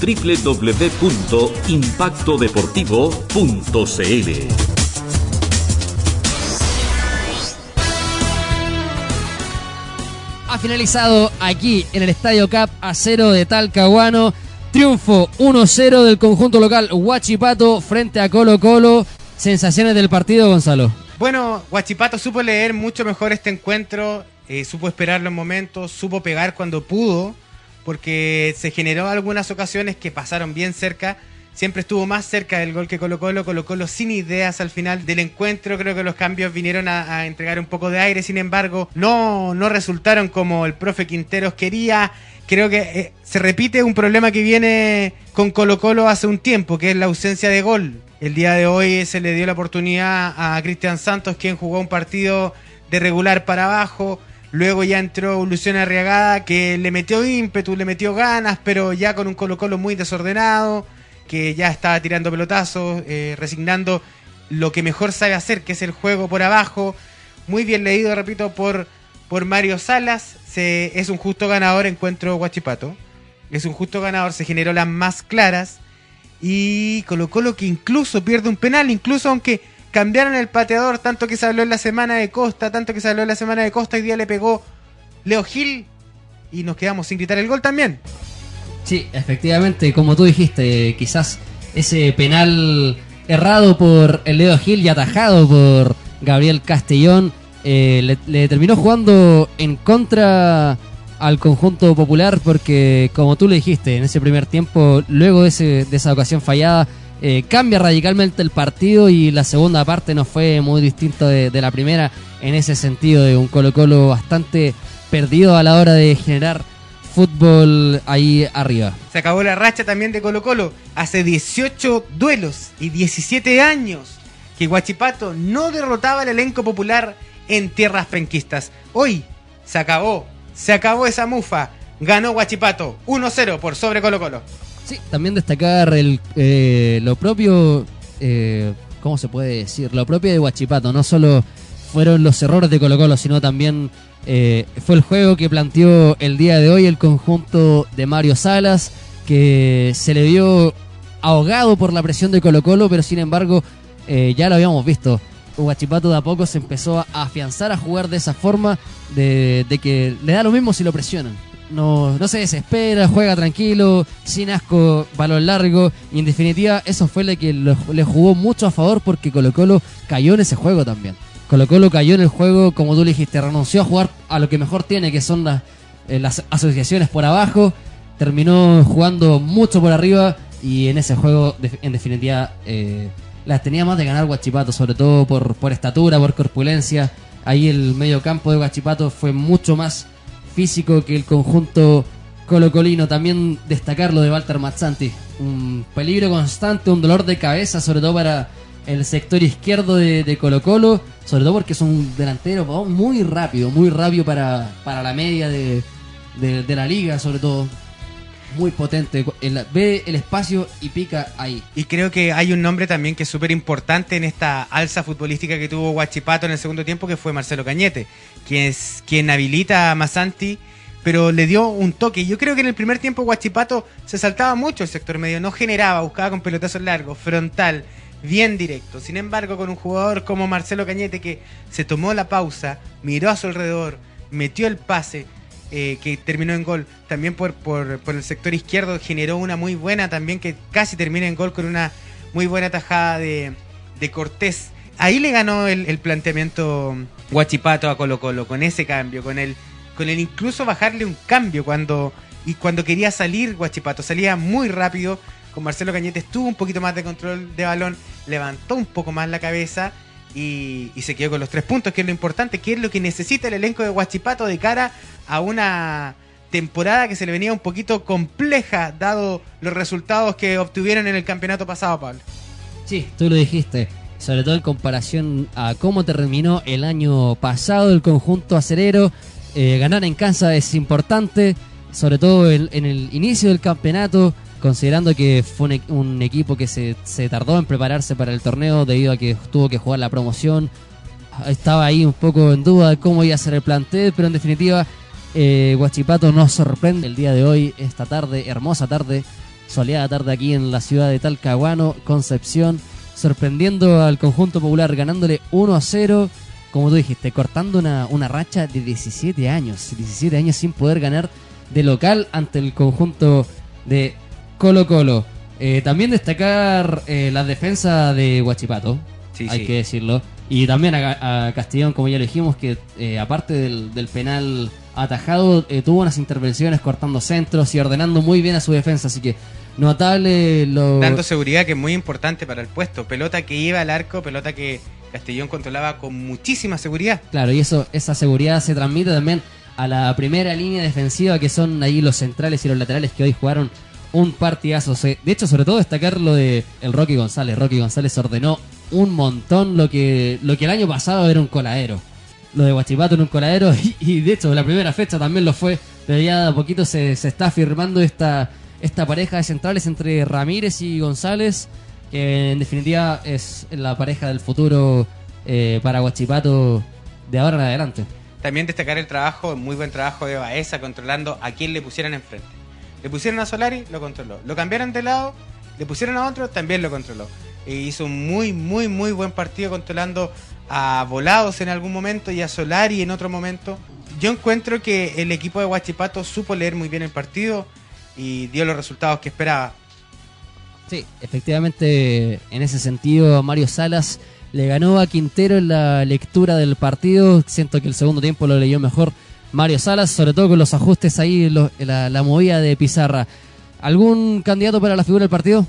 www.impactodeportivo.cl. Ha finalizado aquí en el Estadio Cap a cero de Talcahuano. Triunfo 1-0 del conjunto local Huachipato frente a Colo Colo. Sensaciones del partido, Gonzalo. Bueno, Huachipato supo leer mucho mejor este encuentro, eh, supo esperar los momentos, supo pegar cuando pudo, porque se generó algunas ocasiones que pasaron bien cerca. Siempre estuvo más cerca del gol que Colo Colo, Colo Colo sin ideas al final del encuentro. Creo que los cambios vinieron a, entregar un poco de aire, sin embargo, no, no resultaron como el profe Quinteros quería creo que eh, se repite un problema que viene con Colo Colo hace un tiempo, que es la ausencia de gol. El día de hoy se le dio la oportunidad a Cristian Santos, quien jugó un partido de regular para abajo. Luego ya entró Luciano Arriagada, que le metió ímpetu, le metió ganas, pero ya con un Colo Colo muy desordenado, que ya estaba tirando pelotazos, eh, resignando lo que mejor sabe hacer, que es el juego por abajo. Muy bien leído, repito, por, por Mario Salas es un justo ganador, encuentro Guachipato. Es un justo ganador, se generó las más claras. Y colocó lo que incluso pierde un penal, incluso aunque cambiaron el pateador, tanto que se habló en la semana de Costa, tanto que se habló en la semana de Costa, hoy día le pegó Leo Gil y nos quedamos sin gritar el gol también. Sí, efectivamente, como tú dijiste, quizás ese penal errado por el Leo Gil y atajado por Gabriel Castellón eh, le, terminó jugando en contra al conjunto popular porque, como tú le dijiste, en ese primer tiempo, luego de, esa ocasión fallada, eh, cambia radicalmente el partido y la segunda parte no fue muy distinto de, la primera en ese sentido de un Colo Colo bastante perdido a la hora de generar fútbol ahí arriba. Se acabó la racha también de Colo Colo. Hace 18 duelos y 17 años que Guachipato no derrotaba al elenco popular en tierras penquistas. Hoy se acabó, se acabó esa mufa. Ganó Guachipato 1-0 por sobre Colo Colo. Sí, también destacar el, eh, lo propio, eh, ¿cómo se puede decir? Lo propio de Guachipato, no solo fueron los errores de Colo Colo, sino también eh, fue el juego que planteó el día de hoy el conjunto de Mario Salas, que se le vio ahogado por la presión de Colo Colo, pero sin embargo ya lo habíamos visto. Huachipato de a poco se empezó a afianzar a jugar de esa forma, de, que le da lo mismo si lo presionan. No, no se desespera, juega tranquilo, sin asco, balón largo. Y en definitiva, eso fue lo que le jugó mucho a favor porque Colo Colo cayó en ese juego también. Colo Colo cayó en el juego, como tú le dijiste, renunció a jugar a lo que mejor tiene, que son las, eh, las asociaciones por abajo. Terminó jugando mucho por arriba y en ese juego, en definitiva, eh, las tenía más de ganar Guachipato, sobre todo por, por estatura, por corpulencia. Ahí el medio campo de Guachipato fue mucho más físico que el conjunto colocolino. También destacar lo de Walter Mazzanti. Un peligro constante, un dolor de cabeza, sobre todo para el sector izquierdo de, Colo Colo, sobre todo porque es un delantero muy rápido, muy rápido para, para la media de, de la liga, sobre todo muy potente. ve el espacio y pica ahí. Y creo que hay un nombre también que es súper importante en esta alza futbolística que tuvo Guachipato en el segundo tiempo, que fue Marcelo Cañete, quien, es, quien habilita a Masanti, pero le dio un toque. Yo creo que en el primer tiempo Guachipato se saltaba mucho el sector medio, no generaba, buscaba con pelotazos largos, frontal, bien directo. Sin embargo, con un jugador como Marcelo Cañete que se tomó la pausa, miró a su alrededor, metió el pase, eh, que terminó en gol. También por, por, el sector izquierdo generó una muy buena también que casi termina en gol con una muy buena tajada de, de Cortés. Ahí le ganó el, planteamiento Guachipato a Colo Colo, con ese cambio, con el, con el incluso bajarle un cambio cuando, y cuando quería salir Guachipato. Salía muy rápido, con Marcelo Cañete tuvo un poquito más de control de balón, levantó un poco más la cabeza y, se quedó con los tres puntos, que es lo importante, que es lo que necesita el elenco de Huachipato de cara a una temporada que se le venía un poquito compleja, dado los resultados que obtuvieron en el campeonato pasado, Pablo. Sí, tú lo dijiste, sobre todo en comparación a cómo terminó el año pasado el conjunto acerero. Eh, ganar en casa es importante, sobre todo en el inicio del campeonato considerando que fue un, equipo que se, tardó en prepararse para el torneo debido a que tuvo que jugar la promoción. Estaba ahí un poco en duda de cómo iba a ser el plantel, pero en definitiva, eh, Guachipato nos sorprende el día de hoy, esta tarde, hermosa tarde, soleada tarde aquí en la ciudad de Talcahuano, Concepción, sorprendiendo al conjunto popular, ganándole 1 a 0, como tú dijiste, cortando una, una racha de 17 años, 17 años sin poder ganar de local ante el conjunto de Colo Colo. Eh, también destacar eh, la defensa de Huachipato, Sí, hay sí. que decirlo. Y también a, a Castellón, como ya lo dijimos, que eh, aparte del, del penal atajado, eh, tuvo unas intervenciones cortando centros y ordenando muy bien a su defensa. Así que notable lo... Dando seguridad que es muy importante para el puesto. Pelota que iba al arco, pelota que Castellón controlaba con muchísima seguridad. Claro, y eso, esa seguridad se transmite también a la primera línea defensiva, que son ahí los centrales y los laterales que hoy jugaron un partidazo. De hecho, sobre todo destacar lo de el Rocky González. Rocky González ordenó un montón lo que, lo que el año pasado era un coladero. Lo de Guachipato en un coladero, y, de hecho la primera fecha también lo fue, pero ya a poquito se, se está firmando esta, esta pareja de centrales entre Ramírez y González, que en definitiva es la pareja del futuro eh, para Guachipato de ahora en adelante. También destacar el trabajo, muy buen trabajo de Baeza controlando a quien le pusieran enfrente. Le pusieron a Solari, lo controló. Lo cambiaron de lado, le pusieron a otro, también lo controló. E hizo un muy, muy, muy buen partido controlando a Volados en algún momento y a Solari en otro momento. Yo encuentro que el equipo de Huachipato supo leer muy bien el partido y dio los resultados que esperaba. Sí, efectivamente, en ese sentido, Mario Salas le ganó a Quintero en la lectura del partido. Siento que el segundo tiempo lo leyó mejor Mario Salas, sobre todo con los ajustes ahí, la movida de Pizarra. ¿Algún candidato para la figura del partido?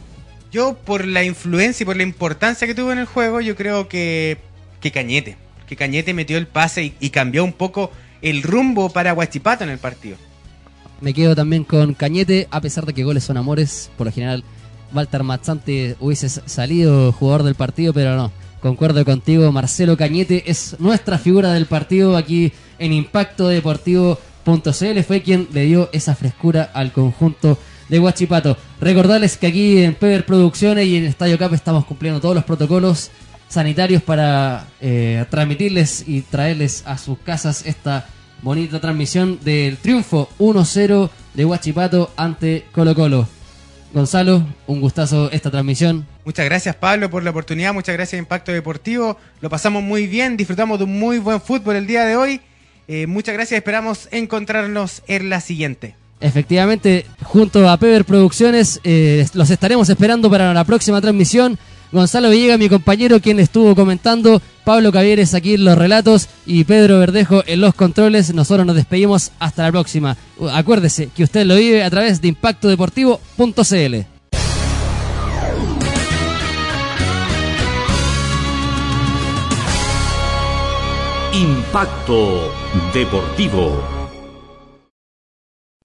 Yo, por la influencia y por la importancia que tuvo en el juego, yo creo que, que Cañete. Que Cañete metió el pase y, y cambió un poco el rumbo para Huachipato en el partido. Me quedo también con Cañete, a pesar de que goles son amores. Por lo general, Walter Mazzante hubiese salido jugador del partido, pero no. Concuerdo contigo, Marcelo Cañete es nuestra figura del partido aquí en Impacto Deportivo.cl. Fue quien le dio esa frescura al conjunto de Huachipato. Recordarles que aquí en Pever Producciones y en Estadio Cap estamos cumpliendo todos los protocolos sanitarios para eh, transmitirles y traerles a sus casas esta bonita transmisión del triunfo 1-0 de Huachipato ante Colo Colo. Gonzalo, un gustazo esta transmisión. Muchas gracias Pablo por la oportunidad, muchas gracias Impacto Deportivo. Lo pasamos muy bien, disfrutamos de un muy buen fútbol el día de hoy. Eh, muchas gracias, esperamos encontrarnos en la siguiente. Efectivamente, junto a Pever Producciones, eh, los estaremos esperando para la próxima transmisión. Gonzalo Villegas, mi compañero, quien estuvo comentando, Pablo Cavieres aquí en los relatos y Pedro Verdejo en los controles. Nosotros nos despedimos hasta la próxima. Acuérdese que usted lo vive a través de impactodeportivo.cl. Impacto Deportivo.